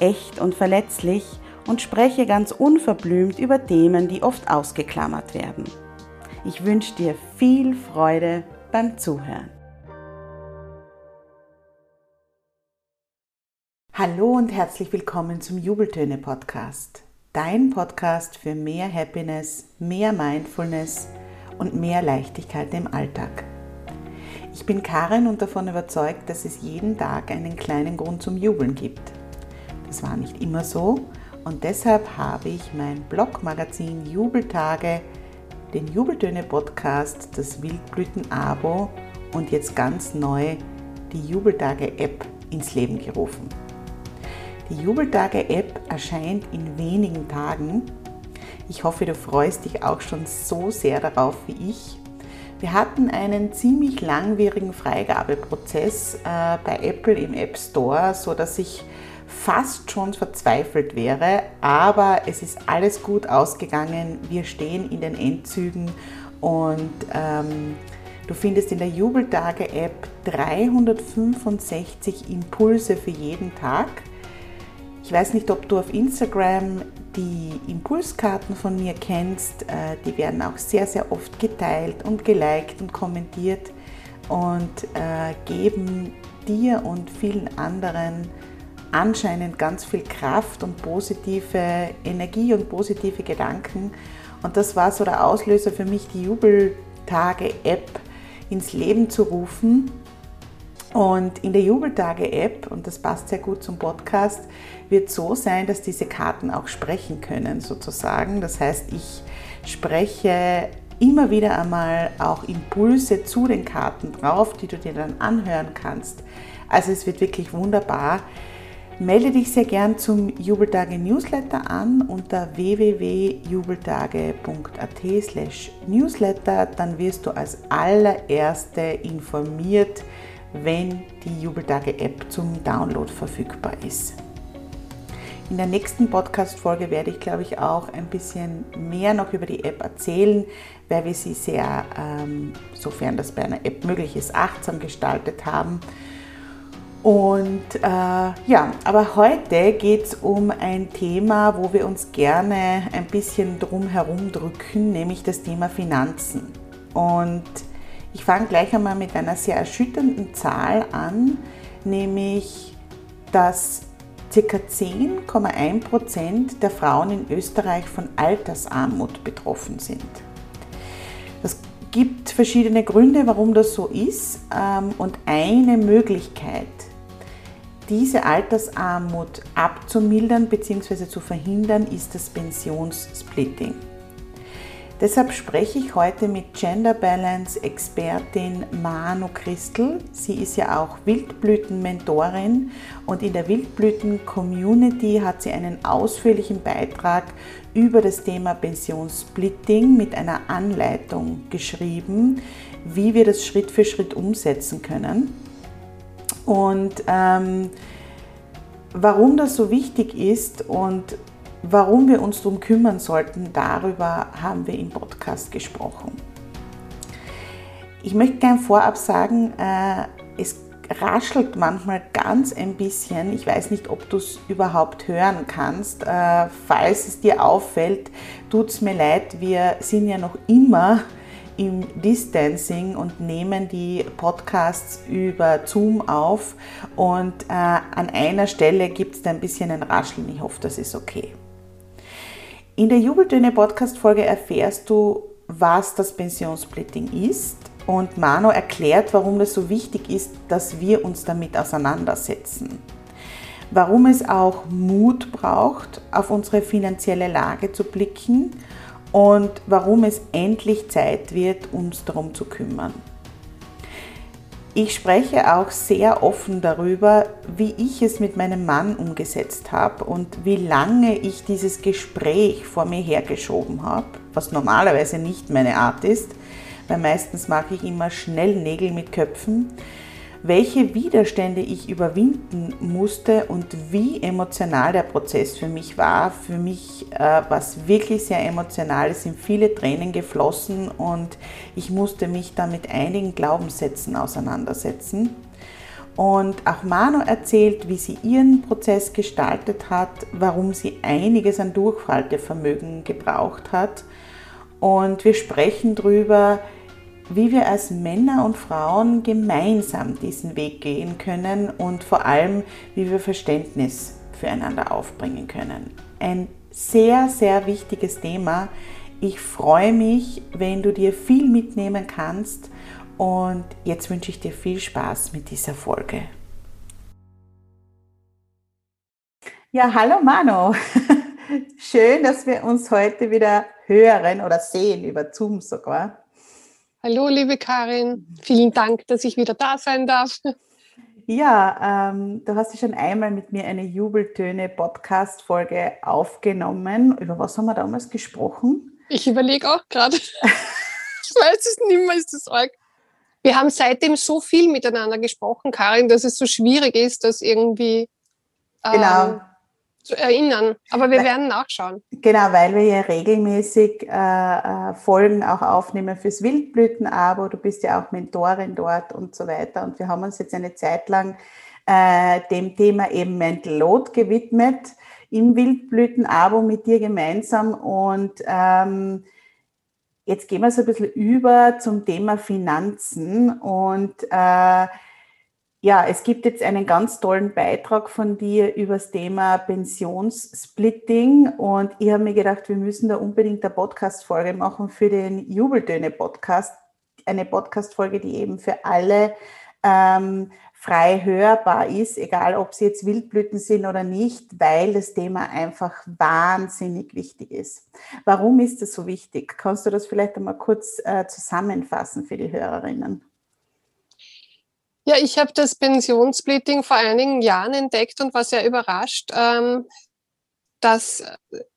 echt und verletzlich und spreche ganz unverblümt über Themen, die oft ausgeklammert werden. Ich wünsche dir viel Freude beim Zuhören. Hallo und herzlich willkommen zum Jubeltöne Podcast. Dein Podcast für mehr Happiness, mehr Mindfulness und mehr Leichtigkeit im Alltag. Ich bin Karin und davon überzeugt, dass es jeden Tag einen kleinen Grund zum Jubeln gibt. Das war nicht immer so und deshalb habe ich mein Blogmagazin Jubeltage, den Jubeltöne Podcast, das Wildblüten-Abo und jetzt ganz neu die Jubeltage-App ins Leben gerufen. Die Jubeltage-App erscheint in wenigen Tagen. Ich hoffe, du freust dich auch schon so sehr darauf wie ich. Wir hatten einen ziemlich langwierigen Freigabeprozess äh, bei Apple im App Store, so dass ich fast schon verzweifelt wäre, aber es ist alles gut ausgegangen. Wir stehen in den Endzügen und ähm, du findest in der Jubeltage-App 365 Impulse für jeden Tag. Ich weiß nicht, ob du auf Instagram die Impulskarten von mir kennst. Äh, die werden auch sehr, sehr oft geteilt und geliked und kommentiert und äh, geben dir und vielen anderen anscheinend ganz viel Kraft und positive Energie und positive Gedanken. Und das war so der Auslöser für mich, die Jubeltage-App ins Leben zu rufen. Und in der Jubeltage-App, und das passt sehr gut zum Podcast, wird so sein, dass diese Karten auch sprechen können, sozusagen. Das heißt, ich spreche immer wieder einmal auch Impulse zu den Karten drauf, die du dir dann anhören kannst. Also es wird wirklich wunderbar. Melde dich sehr gern zum Jubeltage Newsletter an unter www.jubeltage.at newsletter. Dann wirst du als allererste informiert, wenn die Jubeltage App zum Download verfügbar ist. In der nächsten Podcast-Folge werde ich, glaube ich, auch ein bisschen mehr noch über die App erzählen, weil wir sie sehr, ähm, sofern das bei einer App möglich ist, achtsam gestaltet haben und äh, ja, aber heute geht es um ein Thema, wo wir uns gerne ein bisschen drum herum drücken, nämlich das Thema Finanzen. Und ich fange gleich einmal mit einer sehr erschütternden Zahl an, nämlich dass ca. 10,1% der Frauen in Österreich von Altersarmut betroffen sind. Das gibt verschiedene Gründe, warum das so ist. Ähm, und eine Möglichkeit, diese Altersarmut abzumildern bzw. zu verhindern, ist das Pensionssplitting. Deshalb spreche ich heute mit Gender Balance Expertin Manu Christel. Sie ist ja auch Wildblüten-Mentorin und in der Wildblüten-Community hat sie einen ausführlichen Beitrag über das Thema Pensionssplitting mit einer Anleitung geschrieben, wie wir das Schritt für Schritt umsetzen können. Und ähm, warum das so wichtig ist und warum wir uns darum kümmern sollten, darüber haben wir im Podcast gesprochen. Ich möchte gern vorab sagen, äh, es raschelt manchmal ganz ein bisschen. Ich weiß nicht, ob du es überhaupt hören kannst. Äh, falls es dir auffällt, tut es mir leid, wir sind ja noch immer im Distancing und nehmen die Podcasts über Zoom auf und äh, an einer Stelle gibt es da ein bisschen ein Rascheln. Ich hoffe, das ist okay. In der Jubeltöne Podcast-Folge erfährst du, was das Pensionssplitting ist und Mano erklärt, warum es so wichtig ist, dass wir uns damit auseinandersetzen. Warum es auch Mut braucht, auf unsere finanzielle Lage zu blicken und warum es endlich Zeit wird, uns darum zu kümmern. Ich spreche auch sehr offen darüber, wie ich es mit meinem Mann umgesetzt habe und wie lange ich dieses Gespräch vor mir hergeschoben habe, was normalerweise nicht meine Art ist, weil meistens mag ich immer schnell Nägel mit Köpfen welche Widerstände ich überwinden musste und wie emotional der Prozess für mich war. Für mich äh, war es wirklich sehr emotional. Es sind viele Tränen geflossen und ich musste mich da mit einigen Glaubenssätzen auseinandersetzen. Und auch Mano erzählt, wie sie ihren Prozess gestaltet hat, warum sie einiges an Durchhaltevermögen gebraucht hat. Und wir sprechen darüber, wie wir als Männer und Frauen gemeinsam diesen Weg gehen können und vor allem, wie wir Verständnis füreinander aufbringen können. Ein sehr, sehr wichtiges Thema. Ich freue mich, wenn du dir viel mitnehmen kannst und jetzt wünsche ich dir viel Spaß mit dieser Folge. Ja, hallo Mano. Schön, dass wir uns heute wieder hören oder sehen über Zoom sogar. Hallo, liebe Karin. Vielen Dank, dass ich wieder da sein darf. Ja, ähm, du hast ja schon einmal mit mir eine Jubeltöne-Podcast-Folge aufgenommen. Über was haben wir damals gesprochen? Ich überlege auch gerade. ich weiß es nicht mehr, ist das arg. Wir haben seitdem so viel miteinander gesprochen, Karin, dass es so schwierig ist, das irgendwie ähm, genau zu erinnern. Aber wir weil, werden nachschauen. Genau, weil wir ja regelmäßig äh, äh, Folgen auch aufnehmen fürs Wildblütenabo. Du bist ja auch Mentorin dort und so weiter. Und wir haben uns jetzt eine Zeit lang äh, dem Thema eben Mental Load gewidmet im Wildblütenabo mit dir gemeinsam. Und ähm, jetzt gehen wir so ein bisschen über zum Thema Finanzen und äh, ja, es gibt jetzt einen ganz tollen Beitrag von dir über das Thema Pensionssplitting und ich habe mir gedacht, wir müssen da unbedingt eine Podcast-Folge machen für den Jubeltöne-Podcast. Eine Podcast-Folge, die eben für alle ähm, frei hörbar ist, egal ob sie jetzt Wildblüten sind oder nicht, weil das Thema einfach wahnsinnig wichtig ist. Warum ist das so wichtig? Kannst du das vielleicht einmal kurz äh, zusammenfassen für die Hörerinnen? Ja, ich habe das Pensionssplitting vor einigen Jahren entdeckt und war sehr überrascht, ähm, dass,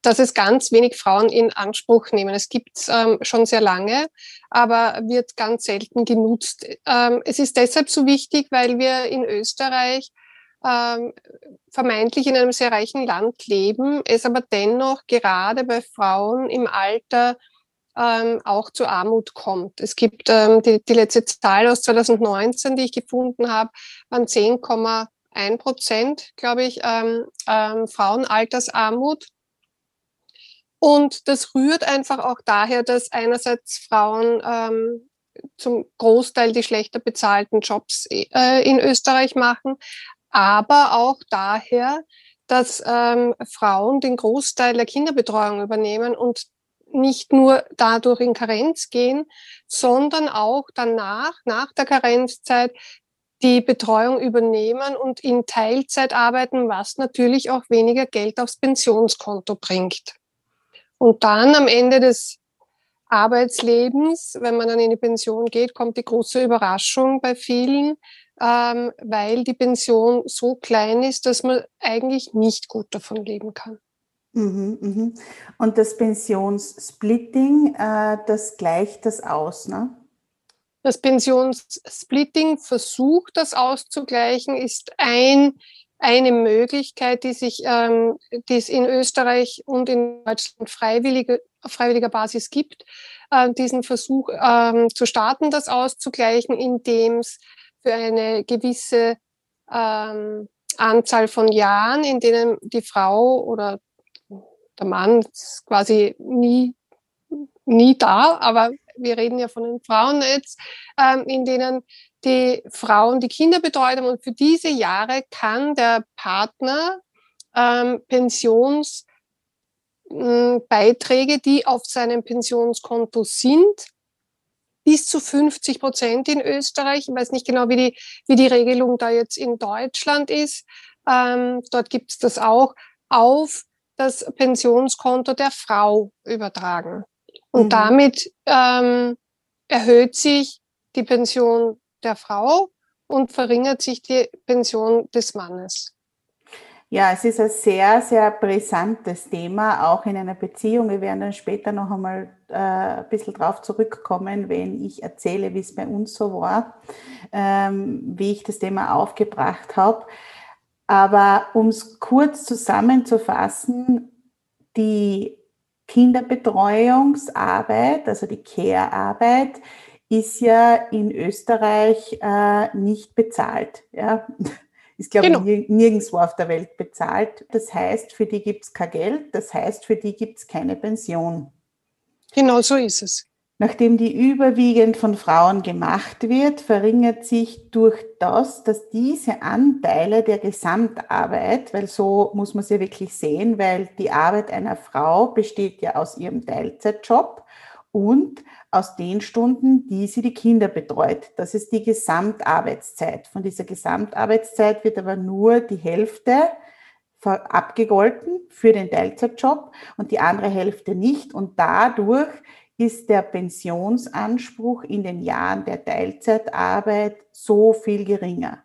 dass es ganz wenig Frauen in Anspruch nehmen. Es gibt es ähm, schon sehr lange, aber wird ganz selten genutzt. Ähm, es ist deshalb so wichtig, weil wir in Österreich ähm, vermeintlich in einem sehr reichen Land leben, es aber dennoch gerade bei Frauen im Alter ähm, auch zu Armut kommt. Es gibt ähm, die, die letzte Zahl aus 2019, die ich gefunden habe, waren 10,1 Prozent, glaube ich, ähm, ähm, Frauenaltersarmut. Und das rührt einfach auch daher, dass einerseits Frauen ähm, zum Großteil die schlechter bezahlten Jobs äh, in Österreich machen, aber auch daher, dass ähm, Frauen den Großteil der Kinderbetreuung übernehmen und nicht nur dadurch in Karenz gehen, sondern auch danach, nach der Karenzzeit, die Betreuung übernehmen und in Teilzeit arbeiten, was natürlich auch weniger Geld aufs Pensionskonto bringt. Und dann am Ende des Arbeitslebens, wenn man dann in die Pension geht, kommt die große Überraschung bei vielen, ähm, weil die Pension so klein ist, dass man eigentlich nicht gut davon leben kann. Mhm, mhm. Und das Pensionssplitting, äh, das gleicht das aus, ne? Das Pensionssplitting versucht, das auszugleichen, ist ein, eine Möglichkeit, die sich, ähm, die es in Österreich und in Deutschland freiwillige, auf freiwilliger Basis gibt, äh, diesen Versuch ähm, zu starten, das auszugleichen, indem es für eine gewisse ähm, Anzahl von Jahren, in denen die Frau oder der Mann ist quasi nie, nie da, aber wir reden ja von den Frauen jetzt, ähm, in denen die Frauen die Kinder betreut haben. Und für diese Jahre kann der Partner ähm, Pensionsmittel Beiträge, die auf seinem Pensionskonto sind, bis zu 50 Prozent in Österreich. Ich weiß nicht genau, wie die, wie die Regelung da jetzt in Deutschland ist. Ähm, dort gibt es das auch auf das Pensionskonto der Frau übertragen. Und mhm. damit ähm, erhöht sich die Pension der Frau und verringert sich die Pension des Mannes. Ja, es ist ein sehr, sehr brisantes Thema, auch in einer Beziehung. Wir werden dann später noch einmal äh, ein bisschen drauf zurückkommen, wenn ich erzähle, wie es bei uns so war, ähm, wie ich das Thema aufgebracht habe. Aber um es kurz zusammenzufassen, die Kinderbetreuungsarbeit, also die Care-Arbeit, ist ja in Österreich äh, nicht bezahlt. Ja? Ist, glaube genau. ich, nirgendwo auf der Welt bezahlt. Das heißt, für die gibt es kein Geld, das heißt, für die gibt es keine Pension. Genau so ist es. Nachdem die überwiegend von Frauen gemacht wird, verringert sich durch das, dass diese Anteile der Gesamtarbeit, weil so muss man sie wirklich sehen, weil die Arbeit einer Frau besteht ja aus ihrem Teilzeitjob und aus den Stunden, die sie die Kinder betreut. Das ist die Gesamtarbeitszeit. Von dieser Gesamtarbeitszeit wird aber nur die Hälfte abgegolten für den Teilzeitjob und die andere Hälfte nicht. Und dadurch ist der Pensionsanspruch in den Jahren der Teilzeitarbeit so viel geringer.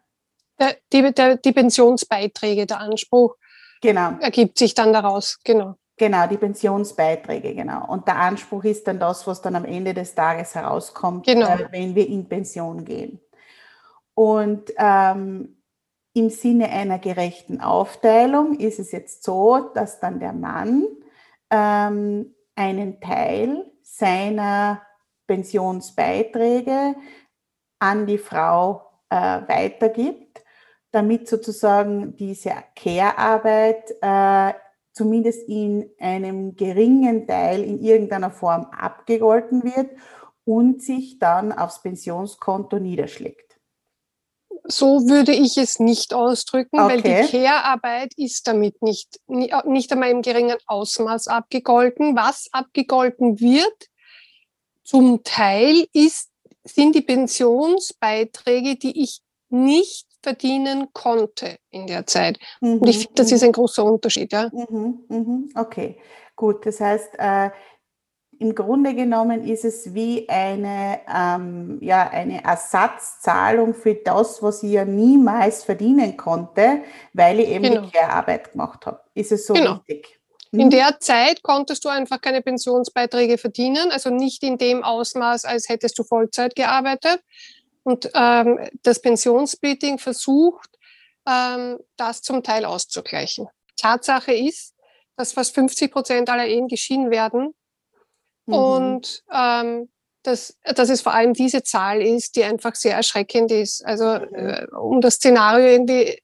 Der, die, der, die Pensionsbeiträge, der Anspruch genau. ergibt sich dann daraus, genau. Genau, die Pensionsbeiträge, genau. Und der Anspruch ist dann das, was dann am Ende des Tages herauskommt, genau. äh, wenn wir in Pension gehen. Und ähm, im Sinne einer gerechten Aufteilung ist es jetzt so, dass dann der Mann ähm, einen Teil seiner Pensionsbeiträge an die Frau äh, weitergibt, damit sozusagen diese Care-Arbeit äh, zumindest in einem geringen Teil in irgendeiner Form abgegolten wird und sich dann aufs Pensionskonto niederschlägt. So würde ich es nicht ausdrücken, okay. weil die Care-Arbeit ist damit nicht, nicht einmal im geringen Ausmaß abgegolten. Was abgegolten wird, zum Teil ist, sind die Pensionsbeiträge, die ich nicht verdienen konnte in der Zeit. Mhm. Und ich finde, das ist mhm. ein großer Unterschied. Ja? Mhm. Mhm. Okay, gut. Das heißt, äh, im Grunde genommen ist es wie eine, ähm, ja, eine Ersatzzahlung für das, was ich ja niemals verdienen konnte, weil ich eben genau. die Care-Arbeit gemacht habe. Ist es so genau. richtig? In der Zeit konntest du einfach keine Pensionsbeiträge verdienen, also nicht in dem Ausmaß, als hättest du Vollzeit gearbeitet. Und ähm, das Pensionssplitting versucht, ähm, das zum Teil auszugleichen. Tatsache ist, dass fast 50 Prozent aller Ehen geschieden werden. Mhm. Und ähm, dass, dass es vor allem diese Zahl ist, die einfach sehr erschreckend ist. Also mhm. äh, um das Szenario irgendwie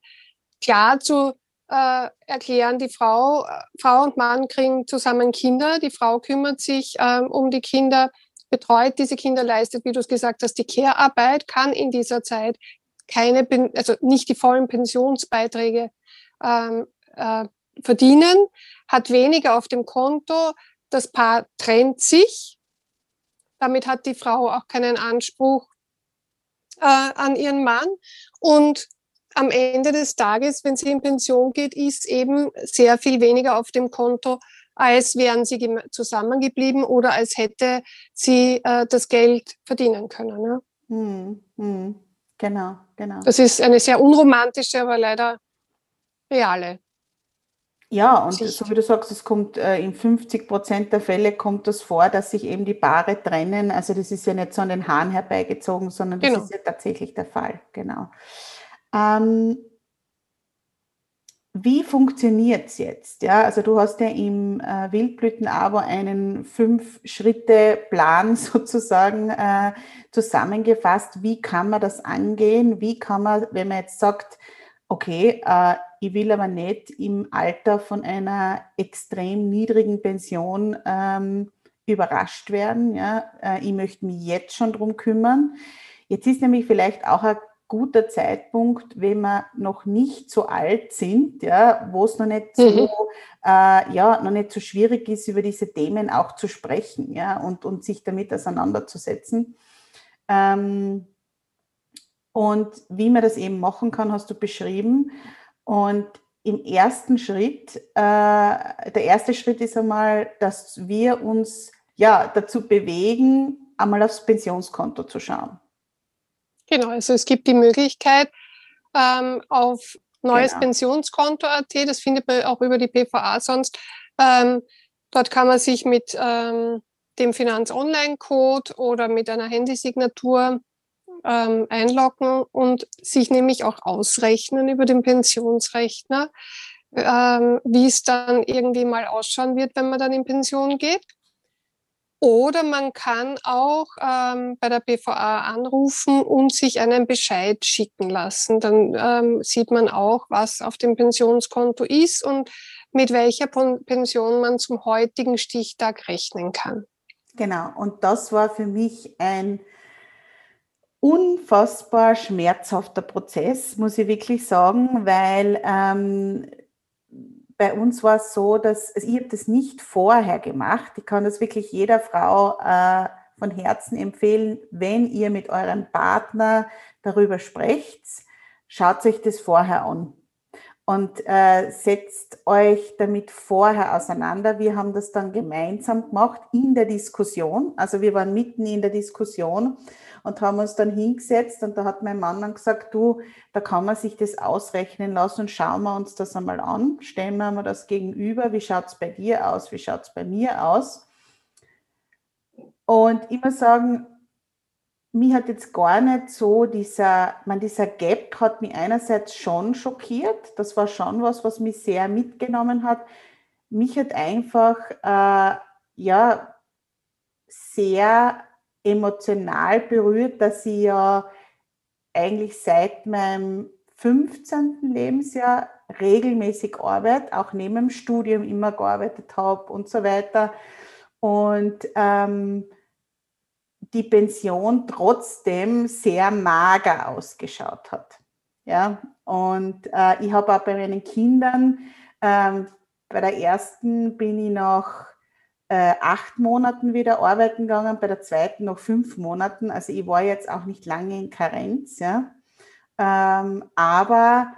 klar zu äh, erklären, die Frau, Frau und Mann kriegen zusammen Kinder, die Frau kümmert sich ähm, um die Kinder, betreut diese Kinder, leistet, wie du es gesagt hast, die Care-Arbeit, kann in dieser Zeit keine, also nicht die vollen Pensionsbeiträge ähm, äh, verdienen, hat weniger auf dem Konto, das Paar trennt sich, damit hat die Frau auch keinen Anspruch äh, an ihren Mann und am Ende des Tages, wenn sie in Pension geht, ist eben sehr viel weniger auf dem Konto, als wären sie zusammengeblieben oder als hätte sie äh, das Geld verdienen können. Ja? Hm, hm. Genau, genau. Das ist eine sehr unromantische, aber leider reale. Ja, und Sicht. so wie du sagst, es kommt äh, in 50 Prozent der Fälle kommt das vor, dass sich eben die Paare trennen. Also das ist ja nicht so an den Haaren herbeigezogen, sondern das genau. ist ja tatsächlich der Fall. Genau. Ähm, wie funktioniert es jetzt? Ja, also du hast ja im äh, Wildblüten-Abo einen Fünf-Schritte-Plan sozusagen äh, zusammengefasst. Wie kann man das angehen? Wie kann man, wenn man jetzt sagt, okay, äh, ich will aber nicht im Alter von einer extrem niedrigen Pension ähm, überrascht werden. Ja? Äh, ich möchte mich jetzt schon drum kümmern. Jetzt ist nämlich vielleicht auch ein guter Zeitpunkt, wenn wir noch nicht so alt sind, ja, wo es noch nicht so, mhm. äh, ja, noch nicht so schwierig ist, über diese Themen auch zu sprechen, ja, und, und sich damit auseinanderzusetzen. Ähm, und wie man das eben machen kann, hast du beschrieben. Und im ersten Schritt, äh, der erste Schritt ist einmal, dass wir uns ja dazu bewegen, einmal aufs Pensionskonto zu schauen. Genau, also es gibt die Möglichkeit ähm, auf neues genau. Pensionskonto.at, das findet man auch über die PVA sonst. Ähm, dort kann man sich mit ähm, dem Finanz-Online-Code oder mit einer Handysignatur ähm, einloggen und sich nämlich auch ausrechnen über den Pensionsrechner, ähm, wie es dann irgendwie mal ausschauen wird, wenn man dann in Pension geht. Oder man kann auch ähm, bei der BVA anrufen und sich einen Bescheid schicken lassen. Dann ähm, sieht man auch, was auf dem Pensionskonto ist und mit welcher Pension man zum heutigen Stichtag rechnen kann. Genau, und das war für mich ein unfassbar schmerzhafter Prozess, muss ich wirklich sagen, weil ähm, bei uns war es so, dass also ich das nicht vorher gemacht. Ich kann das wirklich jeder Frau äh, von Herzen empfehlen, wenn ihr mit eurem Partner darüber sprecht, schaut euch das vorher an und äh, setzt euch damit vorher auseinander. Wir haben das dann gemeinsam gemacht in der Diskussion. Also wir waren mitten in der Diskussion und haben uns dann hingesetzt und da hat mein Mann dann gesagt, du, da kann man sich das ausrechnen lassen und schauen wir uns das einmal an, stellen wir mal das gegenüber, wie schaut es bei dir aus, wie schaut es bei mir aus. Und immer sagen, mich hat jetzt gar nicht so dieser, man, dieser Gap hat mich einerseits schon schockiert. Das war schon was, was mich sehr mitgenommen hat. Mich hat einfach, äh, ja, sehr emotional berührt, dass ich ja eigentlich seit meinem 15. Lebensjahr regelmäßig arbeite, auch neben dem Studium immer gearbeitet habe und so weiter. Und ähm, die Pension trotzdem sehr mager ausgeschaut hat. Ja, und äh, ich habe auch bei meinen Kindern, ähm, bei der ersten bin ich nach äh, acht Monaten wieder arbeiten gegangen, bei der zweiten noch fünf Monaten. Also ich war jetzt auch nicht lange in Karenz, ja. Ähm, aber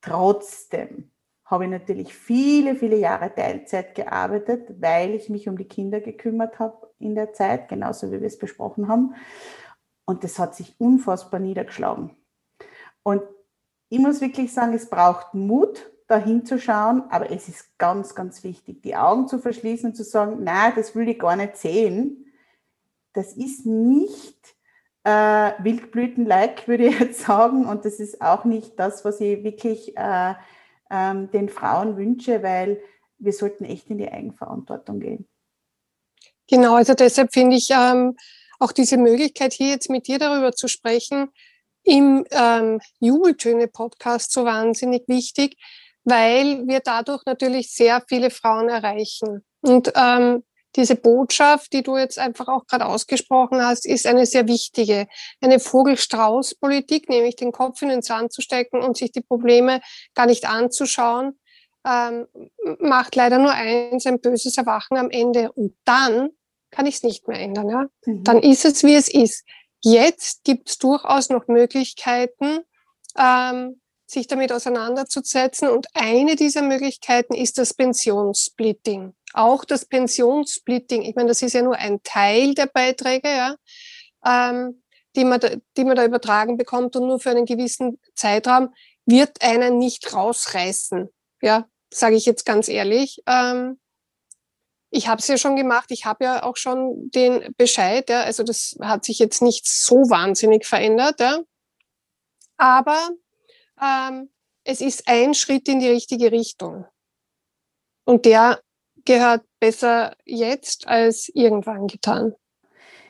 trotzdem habe ich natürlich viele, viele Jahre Teilzeit gearbeitet, weil ich mich um die Kinder gekümmert habe in der Zeit, genauso wie wir es besprochen haben. Und das hat sich unfassbar niedergeschlagen. Und ich muss wirklich sagen, es braucht Mut, da hinzuschauen, aber es ist ganz, ganz wichtig, die Augen zu verschließen und zu sagen, nein, das will ich gar nicht sehen. Das ist nicht äh, Wildblüten-like, würde ich jetzt sagen, und das ist auch nicht das, was ich wirklich äh, ähm, den Frauen wünsche, weil wir sollten echt in die Eigenverantwortung gehen. Genau, also deshalb finde ich ähm, auch diese Möglichkeit, hier jetzt mit dir darüber zu sprechen, im ähm, Jubeltöne-Podcast so wahnsinnig wichtig, weil wir dadurch natürlich sehr viele Frauen erreichen. Und ähm, diese Botschaft, die du jetzt einfach auch gerade ausgesprochen hast, ist eine sehr wichtige. Eine Vogelstrauß-Politik, nämlich den Kopf in den Sand zu stecken und sich die Probleme gar nicht anzuschauen, ähm, macht leider nur eins, ein böses Erwachen am Ende. Und dann kann ich es nicht mehr ändern. Ja? Mhm. Dann ist es, wie es ist. Jetzt gibt es durchaus noch Möglichkeiten, ähm, sich damit auseinanderzusetzen. Und eine dieser Möglichkeiten ist das Pensionssplitting. Auch das Pensionssplitting, ich meine, das ist ja nur ein Teil der Beiträge, ja, ähm, die, man da, die man da übertragen bekommt und nur für einen gewissen Zeitraum, wird einen nicht rausreißen. Ja, sage ich jetzt ganz ehrlich. Ähm, ich habe es ja schon gemacht, ich habe ja auch schon den Bescheid, ja, also das hat sich jetzt nicht so wahnsinnig verändert, ja. Aber ähm, es ist ein Schritt in die richtige Richtung. Und der gehört besser jetzt als irgendwann getan.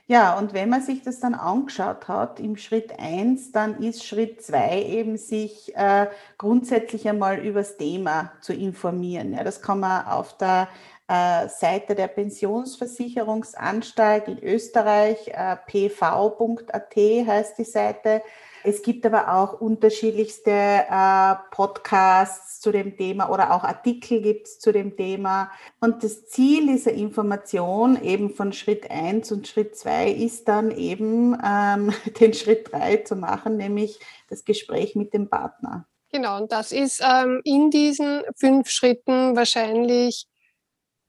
Ja, und wenn man sich das dann angeschaut hat im Schritt 1, dann ist Schritt 2 eben sich äh, grundsätzlich einmal über das Thema zu informieren. Ja, das kann man auf der äh, Seite der Pensionsversicherungsanstalt in Österreich, äh, pv.at heißt die Seite, Es gibt aber auch unterschiedlichste äh, Podcasts zu dem Thema oder auch Artikel gibt es zu dem Thema. Und das Ziel dieser Information eben von Schritt 1 und Schritt 2 ist dann eben ähm, den Schritt 3 zu machen, nämlich das Gespräch mit dem Partner. Genau, und das ist ähm, in diesen fünf Schritten wahrscheinlich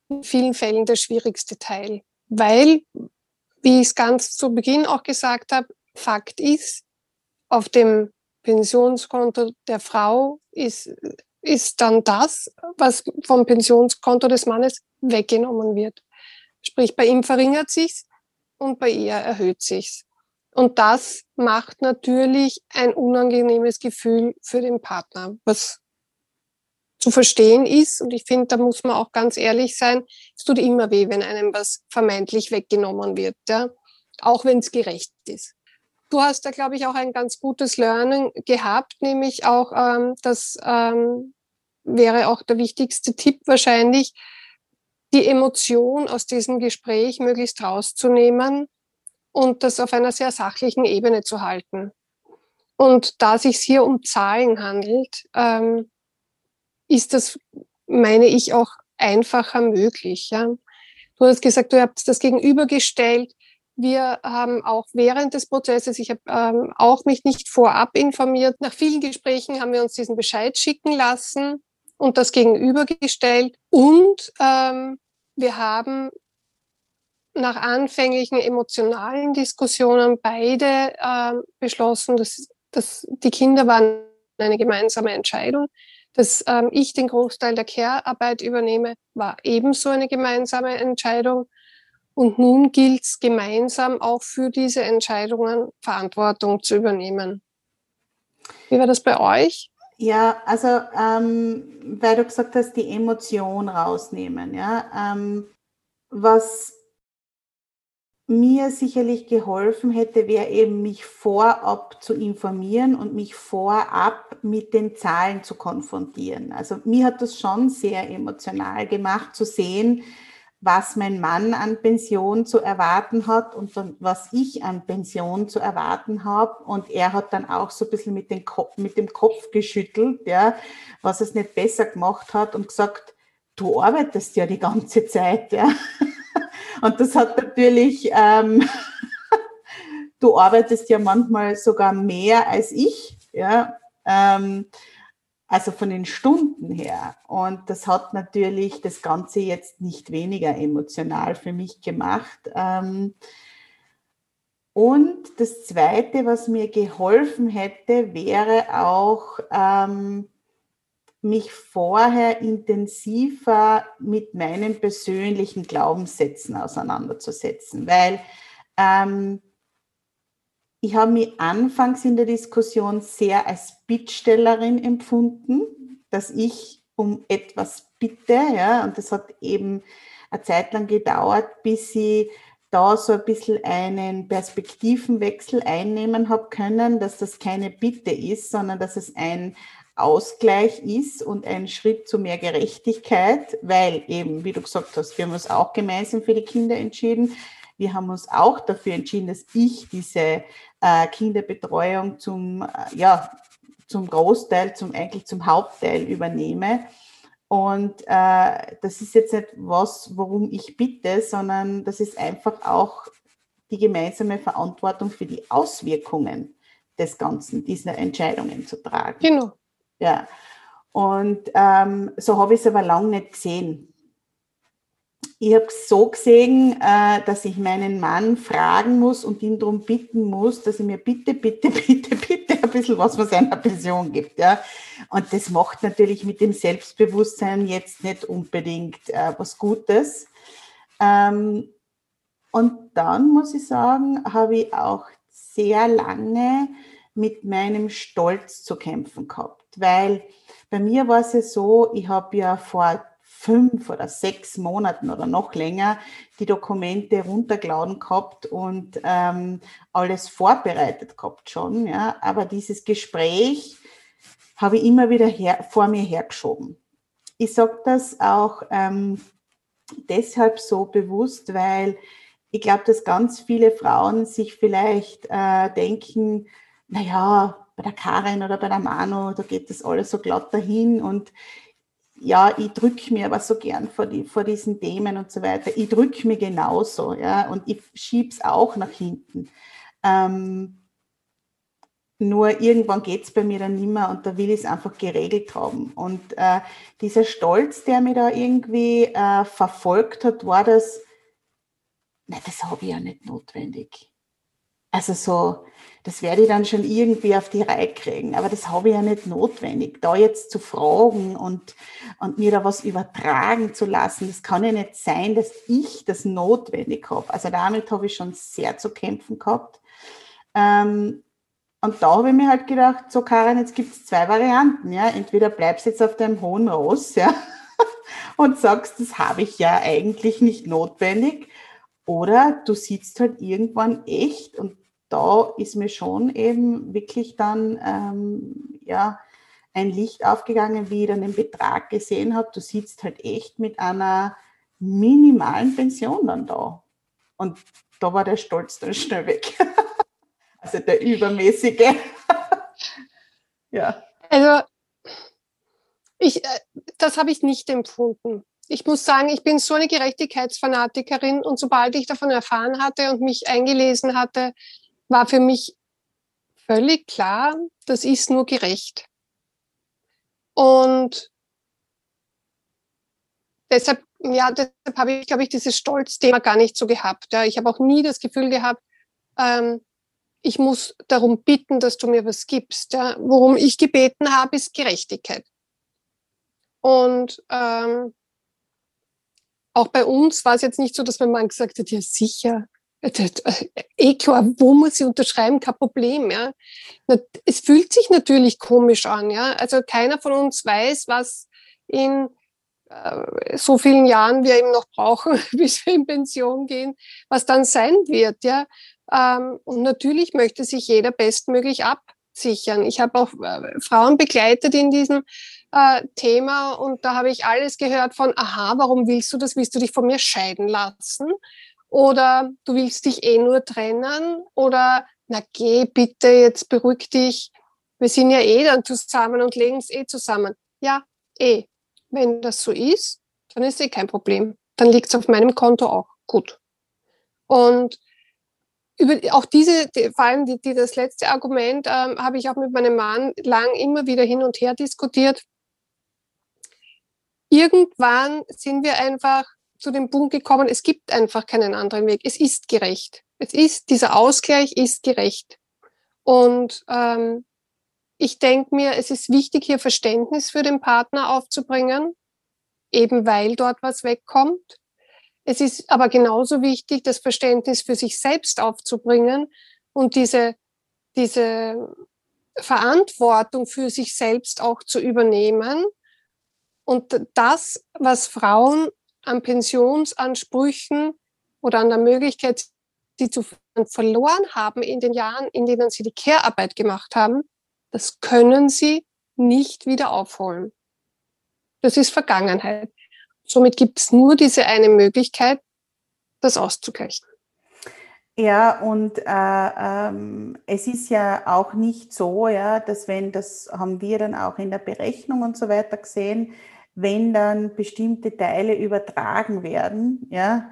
in vielen Fällen der schwierigste Teil, weil, wie ich es ganz zu Beginn auch gesagt habe, Fakt ist, auf dem Pensionskonto der Frau ist, ist dann das, was vom Pensionskonto des Mannes weggenommen wird. Sprich, bei ihm verringert sich's und bei ihr erhöht sich's. Und das macht natürlich ein unangenehmes Gefühl für den Partner, was zu verstehen ist. Und ich finde, da muss man auch ganz ehrlich sein, es tut immer weh, wenn einem was vermeintlich weggenommen wird, ja? auch wenn es gerecht ist. Du hast da, glaube ich, auch ein ganz gutes Learning gehabt, nämlich auch, ähm, das ähm, wäre auch der wichtigste Tipp wahrscheinlich, die Emotion aus diesem Gespräch möglichst rauszunehmen und das auf einer sehr sachlichen Ebene zu halten. Und da sich hier um Zahlen handelt, ähm, ist das, meine ich, auch einfacher möglich. Ja? Du hast gesagt, du habt das gegenübergestellt. Wir haben auch während des Prozesses, ich habe ähm, auch mich nicht vorab informiert. Nach vielen Gesprächen haben wir uns diesen Bescheid schicken lassen und das gegenübergestellt. Und ähm, wir haben nach anfänglichen emotionalen Diskussionen beide äh, beschlossen, dass, dass die Kinder waren eine gemeinsame Entscheidung. Dass ähm, ich den Großteil der Care-Arbeit übernehme, war ebenso eine gemeinsame Entscheidung. Und nun gilt es gemeinsam auch für diese Entscheidungen Verantwortung zu übernehmen. Wie war das bei euch? Ja, also ähm, weil du gesagt hast, die Emotion rausnehmen. Ja, ähm, was mir sicherlich geholfen hätte, wäre eben mich vorab zu informieren und mich vorab mit den Zahlen zu konfrontieren. Also mir hat das schon sehr emotional gemacht zu sehen, was mein Mann an Pension zu erwarten hat und dann, was ich an Pension zu erwarten habe. Und er hat dann auch so ein bisschen mit, den Kopf, mit dem Kopf geschüttelt, ja, was es nicht besser gemacht hat und gesagt, du arbeitest ja die ganze Zeit. Ja. Und das hat natürlich, ähm, du arbeitest ja manchmal sogar mehr als ich. Ja. Ähm, also von den Stunden her. Und das hat natürlich das Ganze jetzt nicht weniger emotional für mich gemacht. Ähm, und das Zweite, was mir geholfen hätte, wäre auch, ähm, mich vorher intensiver mit meinen persönlichen Glaubenssätzen auseinanderzusetzen, weil ähm, ich habe mich anfangs in der Diskussion sehr als Bittstellerin empfunden, dass ich um etwas bitte, ja, und das hat eben eine Zeit lang gedauert, bis ich da so ein bisschen einen Perspektivenwechsel einnehmen habe können, dass das keine Bitte ist, sondern dass es ein Ausgleich ist und ein Schritt zu mehr Gerechtigkeit, weil eben, wie du gesagt hast, wir haben uns auch gemeinsam für die Kinder entschieden. Wir haben uns auch dafür entschieden, dass ich diese äh, Kinderbetreuung zum, äh, ja, zum Großteil, zum, eigentlich zum Hauptteil übernehme. Und äh, das ist jetzt nicht was, worum ich bitte, sondern das ist einfach auch die gemeinsame Verantwortung für die Auswirkungen des Ganzen, dieser Entscheidungen zu tragen. Genau. Ja. Und ähm, so habe ich es aber lange nicht gesehen ich habe so gesehen, äh, dass ich meinen Mann fragen muss und ihn darum bitten muss, dass er mir bitte, bitte, bitte, bitte ein bisschen was von seiner Pension gibt. Ja? Und das macht natürlich mit dem Selbstbewusstsein jetzt nicht unbedingt äh, was Gutes. Ähm, und dann muss ich sagen, habe ich auch sehr lange mit meinem Stolz zu kämpfen gehabt, weil bei mir war es ja so, ich habe ja vor fünf oder sechs Monaten oder noch länger die Dokumente runtergeladen gehabt und ähm, alles vorbereitet gehabt schon. Ja. Aber dieses Gespräch habe ich immer wieder her, vor mir hergeschoben. Ich sage das auch ähm, deshalb so bewusst, weil ich glaube, dass ganz viele Frauen sich vielleicht äh, denken, naja, bei der Karin oder bei der Manu, da geht das alles so glatt dahin und ja, ich drücke mir aber so gern vor, die, vor diesen Themen und so weiter. Ich drücke mir genauso, ja, und ich schiebe es auch nach hinten. Ähm, nur irgendwann geht es bei mir dann nicht mehr und da will ich es einfach geregelt haben. Und äh, dieser Stolz, der mir da irgendwie äh, verfolgt hat, war das, na, das habe ich ja nicht notwendig. Also so, das werde ich dann schon irgendwie auf die Reihe kriegen. Aber das habe ich ja nicht notwendig, da jetzt zu fragen und, und mir da was übertragen zu lassen. Das kann ja nicht sein, dass ich das notwendig habe. Also damit habe ich schon sehr zu kämpfen gehabt. Ähm, und da habe ich mir halt gedacht, so Karin, jetzt gibt es zwei Varianten. Ja? Entweder bleibst jetzt auf deinem hohen Ross ja? und sagst, das habe ich ja eigentlich nicht notwendig. Oder du sitzt halt irgendwann echt und da ist mir schon eben wirklich dann ähm, ja, ein Licht aufgegangen, wie ich dann den Betrag gesehen habe. Du sitzt halt echt mit einer minimalen Pension dann da. Und da war der Stolz dann schnell weg. Also der übermäßige. ja. Also ich, äh, das habe ich nicht empfunden. Ich muss sagen, ich bin so eine Gerechtigkeitsfanatikerin und sobald ich davon erfahren hatte und mich eingelesen hatte, war für mich völlig klar, das ist nur gerecht. Und deshalb, ja, deshalb habe ich, glaube ich, dieses Stolzthema gar nicht so gehabt. Ja. Ich habe auch nie das Gefühl gehabt, ähm, ich muss darum bitten, dass du mir was gibst. Ja. Worum ich gebeten habe, ist Gerechtigkeit. Und ähm, auch bei uns war es jetzt nicht so, dass mein Mann gesagt hat, ja sicher, eh klar, wo muss ich unterschreiben, kein Problem. Ja. Es fühlt sich natürlich komisch an. Ja. Also keiner von uns weiß, was in äh, so vielen Jahren wir eben noch brauchen, bis wir in Pension gehen, was dann sein wird. Ja. Ähm, und natürlich möchte sich jeder bestmöglich absichern. Ich habe auch äh, Frauen begleitet in diesem äh, Thema und da habe ich alles gehört von, aha, warum willst du das? Willst du dich von mir scheiden lassen? Oder du willst dich eh nur trennen? Oder na geh bitte, jetzt beruhig dich. Wir sind ja eh dann zusammen und legen es eh zusammen. Ja, eh. Wenn das so ist, dann ist eh kein Problem. Dann liegt es auf meinem Konto auch. Gut. Und über auch diese, vor allem die, die das letzte Argument, ähm, habe ich auch mit meinem Mann lang immer wieder hin und her diskutiert. Irgendwann sind wir einfach zu dem Punkt gekommen, es gibt einfach keinen anderen Weg. Es ist gerecht. Es ist, dieser Ausgleich ist gerecht. Und ähm, ich denke mir, es ist wichtig, hier Verständnis für den Partner aufzubringen, eben weil dort was wegkommt. Es ist aber genauso wichtig, das Verständnis für sich selbst aufzubringen und diese, diese Verantwortung für sich selbst auch zu übernehmen. Und das, was Frauen an Pensionsansprüchen oder an der Möglichkeit, die zu verloren haben in den Jahren, in denen sie die Care-Arbeit gemacht haben, das können sie nicht wieder aufholen. Das ist Vergangenheit. Somit gibt es nur diese eine Möglichkeit, das auszugleichen. Ja, und äh, ähm, es ist ja auch nicht so, ja, dass wenn, das haben wir dann auch in der Berechnung und so weiter gesehen, wenn dann bestimmte Teile übertragen werden, ja,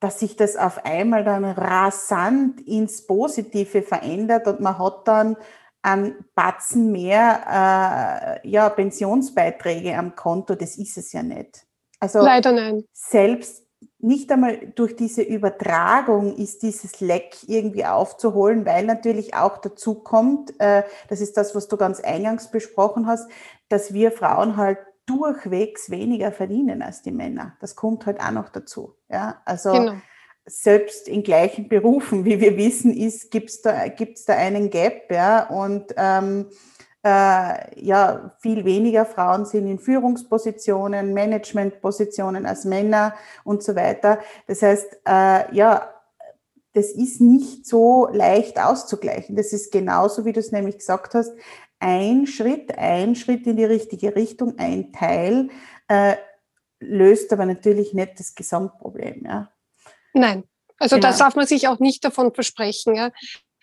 dass sich das auf einmal dann rasant ins Positive verändert und man hat dann einen Batzen mehr äh, ja, Pensionsbeiträge am Konto, das ist es ja nicht. Also Leider nein. Selbst nicht einmal durch diese Übertragung ist dieses Leck irgendwie aufzuholen, weil natürlich auch dazu kommt, äh, das ist das, was du ganz eingangs besprochen hast, dass wir Frauen halt durchwegs weniger verdienen als die Männer. Das kommt halt auch noch dazu. Ja, also genau. selbst in gleichen Berufen, wie wir wissen, ist gibt's da gibt's da einen Gap, ja und ähm, äh, ja, viel weniger Frauen sind in Führungspositionen, Managementpositionen als Männer und so weiter. Das heißt, äh, ja, das ist nicht so leicht auszugleichen. Das ist genauso, wie du es nämlich gesagt hast, ein Schritt, ein Schritt in die richtige Richtung, ein Teil, äh, löst aber natürlich nicht das Gesamtproblem. Ja. Nein, also genau. das darf man sich auch nicht davon versprechen. Ja.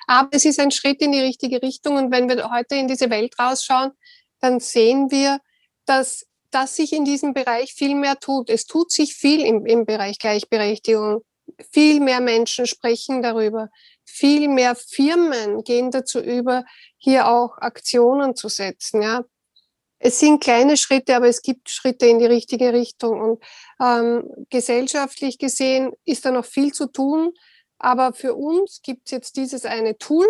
Aber es ist ein Schritt in die richtige Richtung. Und wenn wir heute in diese Welt rausschauen, dann sehen wir, dass, dass sich in diesem Bereich viel mehr tut. Es tut sich viel im, im Bereich Gleichberechtigung. Viel mehr Menschen sprechen darüber. Viel mehr Firmen gehen dazu über, hier auch Aktionen zu setzen. Ja, es sind kleine Schritte, aber es gibt Schritte in die richtige Richtung. Und ähm, gesellschaftlich gesehen ist da noch viel zu tun. Aber für uns gibt es jetzt dieses eine Tool.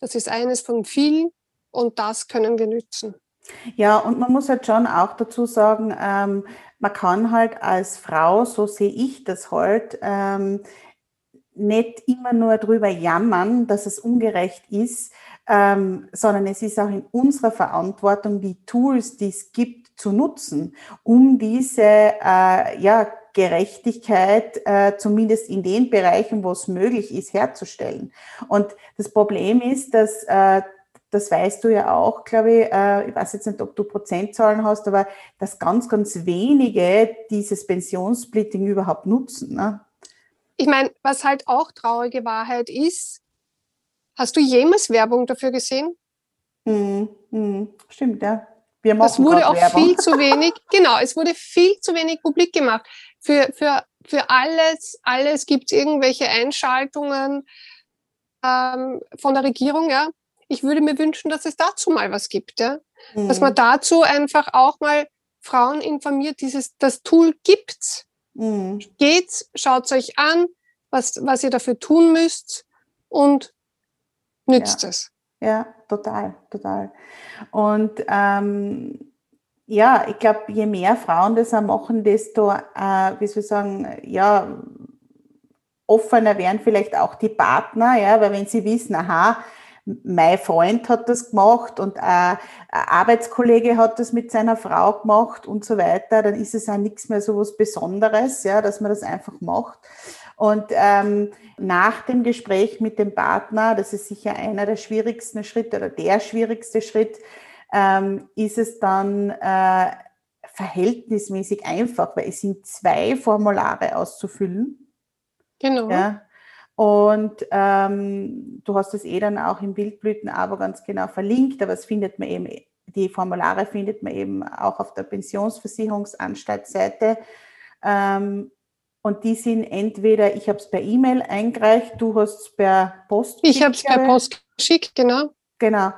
Das ist eines von vielen und das können wir nützen. Ja, und man muss halt schon auch dazu sagen, ähm, man kann halt als Frau, so sehe ich das halt, ähm, nicht immer nur drüber jammern, dass es ungerecht ist, ähm, sondern es ist auch in unserer Verantwortung, die Tools, die es gibt, zu nutzen, um diese äh, ja, Gerechtigkeit äh, zumindest in den Bereichen, wo es möglich ist, herzustellen. Und das Problem ist, dass äh, das weißt du ja auch, glaube ich, äh, ich weiß jetzt nicht, ob du Prozentzahlen hast, aber dass ganz, ganz wenige dieses Pensionssplitting überhaupt nutzen. Ne? Ich meine, was halt auch traurige Wahrheit ist, Hast du jemals Werbung dafür gesehen? Mm, mm, stimmt, ja. Wir machen das wurde auch Werbung. viel zu wenig, genau, es wurde viel zu wenig publik gemacht. Für, für, für alles, alles gibt es irgendwelche Einschaltungen ähm, von der Regierung, ja. Ich würde mir wünschen, dass es dazu mal was gibt, ja. Mhm. Dass man dazu einfach auch mal Frauen informiert, dieses, das Tool gibt's. Mhm. Geht's, schaut's euch an, was, was ihr dafür tun müsst und nützt ja. es. Ja, total, total. Und ähm, ja, ich glaube, je mehr Frauen das auch machen, desto, äh, wie soll ich sagen, ja, offener werden vielleicht auch die Partner, ja, weil wenn sie wissen, aha, mein Freund hat das gemacht und ein Arbeitskollege hat das mit seiner Frau gemacht und so weiter, dann ist es auch nichts mehr so was Besonderes, ja, dass man das einfach macht. Und ähm, nach dem Gespräch mit dem Partner, das ist sicher einer der schwierigsten Schritte oder der schwierigste Schritt, ähm, ist es dann äh, verhältnismäßig einfach, weil es sind zwei Formulare auszufüllen. Genau. Ja. Und ähm, du hast es eh dann auch im Bildblüten aber ganz genau verlinkt, aber es findet man eben, die Formulare findet man eben auch auf der Pensionsversicherungsanstalt-Seite. Ähm, und die sind entweder, ich habe es per E-Mail eingereicht, du hast es per Post geschickt. Ich habe es per Post geschickt, genau. Genau.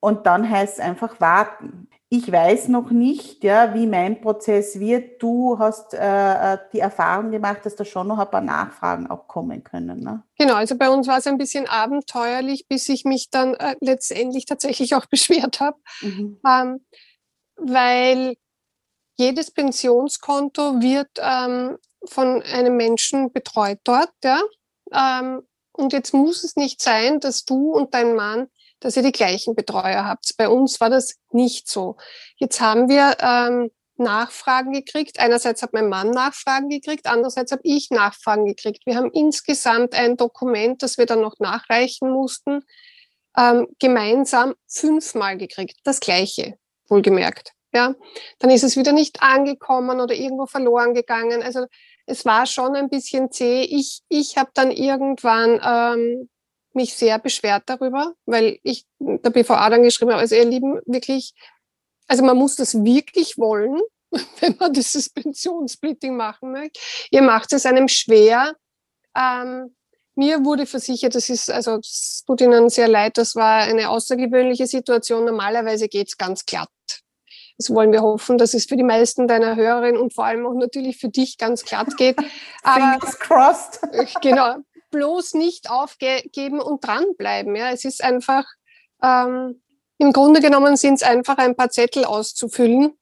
Und dann heißt es einfach warten. Ich weiß noch nicht, ja, wie mein Prozess wird. Du hast äh, äh, die Erfahrung gemacht, dass da schon noch ein paar Nachfragen auch kommen können. Ne? Genau, also bei uns war es ein bisschen abenteuerlich, bis ich mich dann äh, letztendlich tatsächlich auch beschwert habe, mhm. ähm, weil jedes Pensionskonto wird ähm, von einem Menschen betreut dort, ja. Ähm, und jetzt muss es nicht sein, dass du und dein Mann, dass ihr die gleichen Betreuer habt. Bei uns war das nicht so. Jetzt haben wir ähm, Nachfragen gekriegt. Einerseits hat mein Mann Nachfragen gekriegt, andererseits habe ich Nachfragen gekriegt. Wir haben insgesamt ein Dokument, das wir dann noch nachreichen mussten, ähm, gemeinsam fünfmal gekriegt. Das gleiche, wohlgemerkt. Ja, dann ist es wieder nicht angekommen oder irgendwo verloren gegangen. Also es war schon ein bisschen zäh. Ich, ich habe dann irgendwann ähm, mich sehr beschwert darüber, weil ich der BVA dann geschrieben habe, also ihr Lieben, wirklich, also man muss das wirklich wollen, wenn man dieses Pensionssplitting machen möchte. Ihr macht es einem schwer. Ähm, mir wurde versichert, das ist, also es tut Ihnen sehr leid, das war eine außergewöhnliche Situation. Normalerweise geht es ganz glatt. Das wollen wir hoffen, dass es für die meisten deiner Hörerinnen und vor allem auch natürlich für dich ganz glatt geht. Aber Fingers crossed. genau. Bloß nicht aufgeben und dranbleiben. Ja, es ist einfach, ähm, im Grunde genommen sind es einfach ein paar Zettel auszufüllen.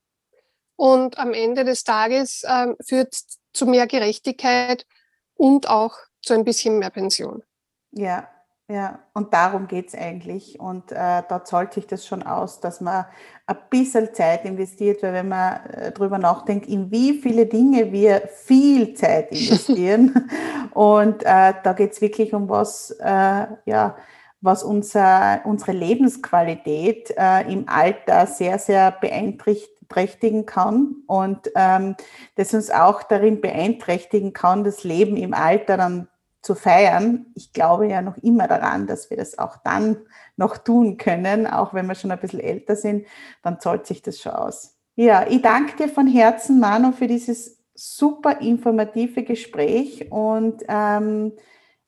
Und am Ende des Tages ähm, führt zu mehr Gerechtigkeit und auch zu ein bisschen mehr Pension. Ja, ja, und darum geht es eigentlich. Und äh, da zahlt sich das schon aus, dass man ein bisschen Zeit investiert, weil wenn man äh, darüber nachdenkt, in wie viele Dinge wir viel Zeit investieren. Und äh, da geht es wirklich um was, äh, ja, was unser, unsere Lebensqualität äh, im Alter sehr, sehr beeinträchtigen kann und ähm, das uns auch darin beeinträchtigen kann, das Leben im Alter dann zu feiern. Ich glaube ja noch immer daran, dass wir das auch dann noch tun können, auch wenn wir schon ein bisschen älter sind, dann zahlt sich das schon aus. Ja, ich danke dir von Herzen, Manu, für dieses super informative Gespräch und ähm,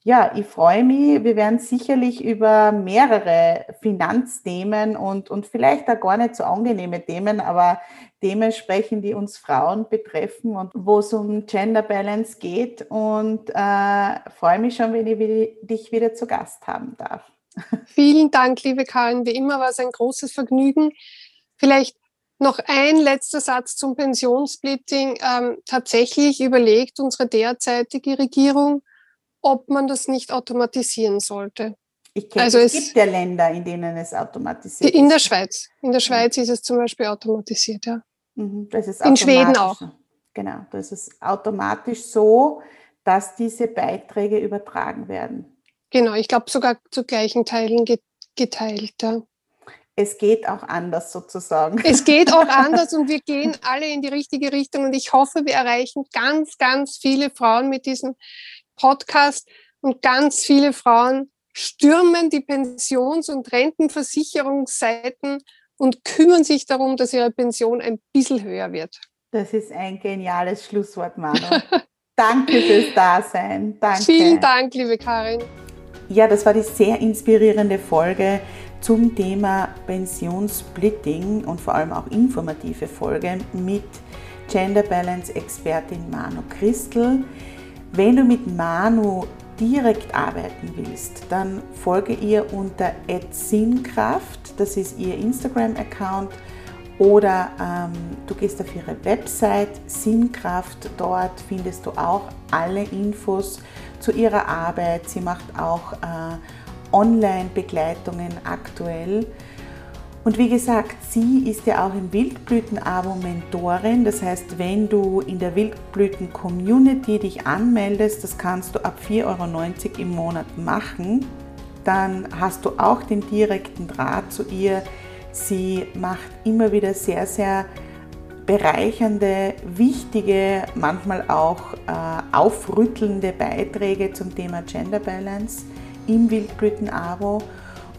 ja, ich freue mich. Wir werden sicherlich über mehrere Finanzthemen und, und vielleicht auch gar nicht so angenehme Themen, aber Themen sprechen, die uns Frauen betreffen und wo es um Gender Balance geht. Und äh, freue mich schon, wenn ich dich wieder zu Gast haben darf. Vielen Dank, liebe Karin. Wie immer war es ein großes Vergnügen. Vielleicht noch ein letzter Satz zum Pensionssplitting. Ähm, tatsächlich überlegt unsere derzeitige Regierung, ob man das nicht automatisieren sollte. Ich kenne, also es, es gibt ja Länder, in denen es automatisiert ist. In der Schweiz. In der Schweiz ist es zum Beispiel automatisiert, ja. Mhm, in Schweden auch. Genau, da ist es automatisch so, dass diese Beiträge übertragen werden. Genau, ich glaube sogar zu gleichen Teilen geteilt. Ja. Es geht auch anders sozusagen. Es geht auch anders und wir gehen alle in die richtige Richtung und ich hoffe, wir erreichen ganz, ganz viele Frauen mit diesem Podcast und ganz viele Frauen stürmen die Pensions- und Rentenversicherungsseiten und kümmern sich darum, dass ihre Pension ein bisschen höher wird. Das ist ein geniales Schlusswort, Manu. Danke fürs Dasein. Danke. Vielen Dank, liebe Karin. Ja, das war die sehr inspirierende Folge zum Thema Pensionssplitting und vor allem auch informative Folge mit Gender Balance Expertin Manu Christel. Wenn du mit Manu direkt arbeiten willst, dann folge ihr unter @sinnkraft, das ist ihr Instagram-Account, oder ähm, du gehst auf ihre Website Sinnkraft. Dort findest du auch alle Infos zu ihrer Arbeit. Sie macht auch äh, Online-Begleitungen aktuell und wie gesagt, sie ist ja auch im Wildblüten-Abo Mentorin. Das heißt, wenn du in der Wildblüten-Community dich anmeldest, das kannst du ab 4,90 Euro im Monat machen, dann hast du auch den direkten Draht zu ihr. Sie macht immer wieder sehr, sehr bereichernde, wichtige, manchmal auch äh, aufrüttelnde Beiträge zum Thema Gender Balance im Wildblüten-Abo.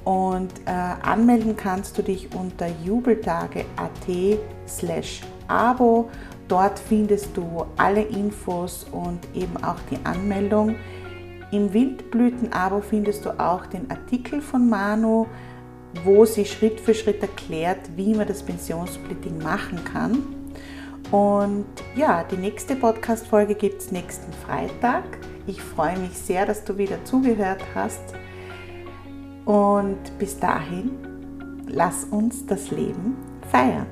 Und äh, anmelden kannst du dich unter jubeltage.at slash abo. Dort findest du alle Infos und eben auch die Anmeldung. Im Wildblüten-Abo findest du auch den Artikel von Manu, wo sie Schritt für Schritt erklärt, wie man das Pensionssplitting machen kann. Und ja, die nächste Podcast-Folge gibt es nächsten Freitag. Ich freue mich sehr, dass du wieder zugehört hast. Und bis dahin, lass uns das Leben feiern.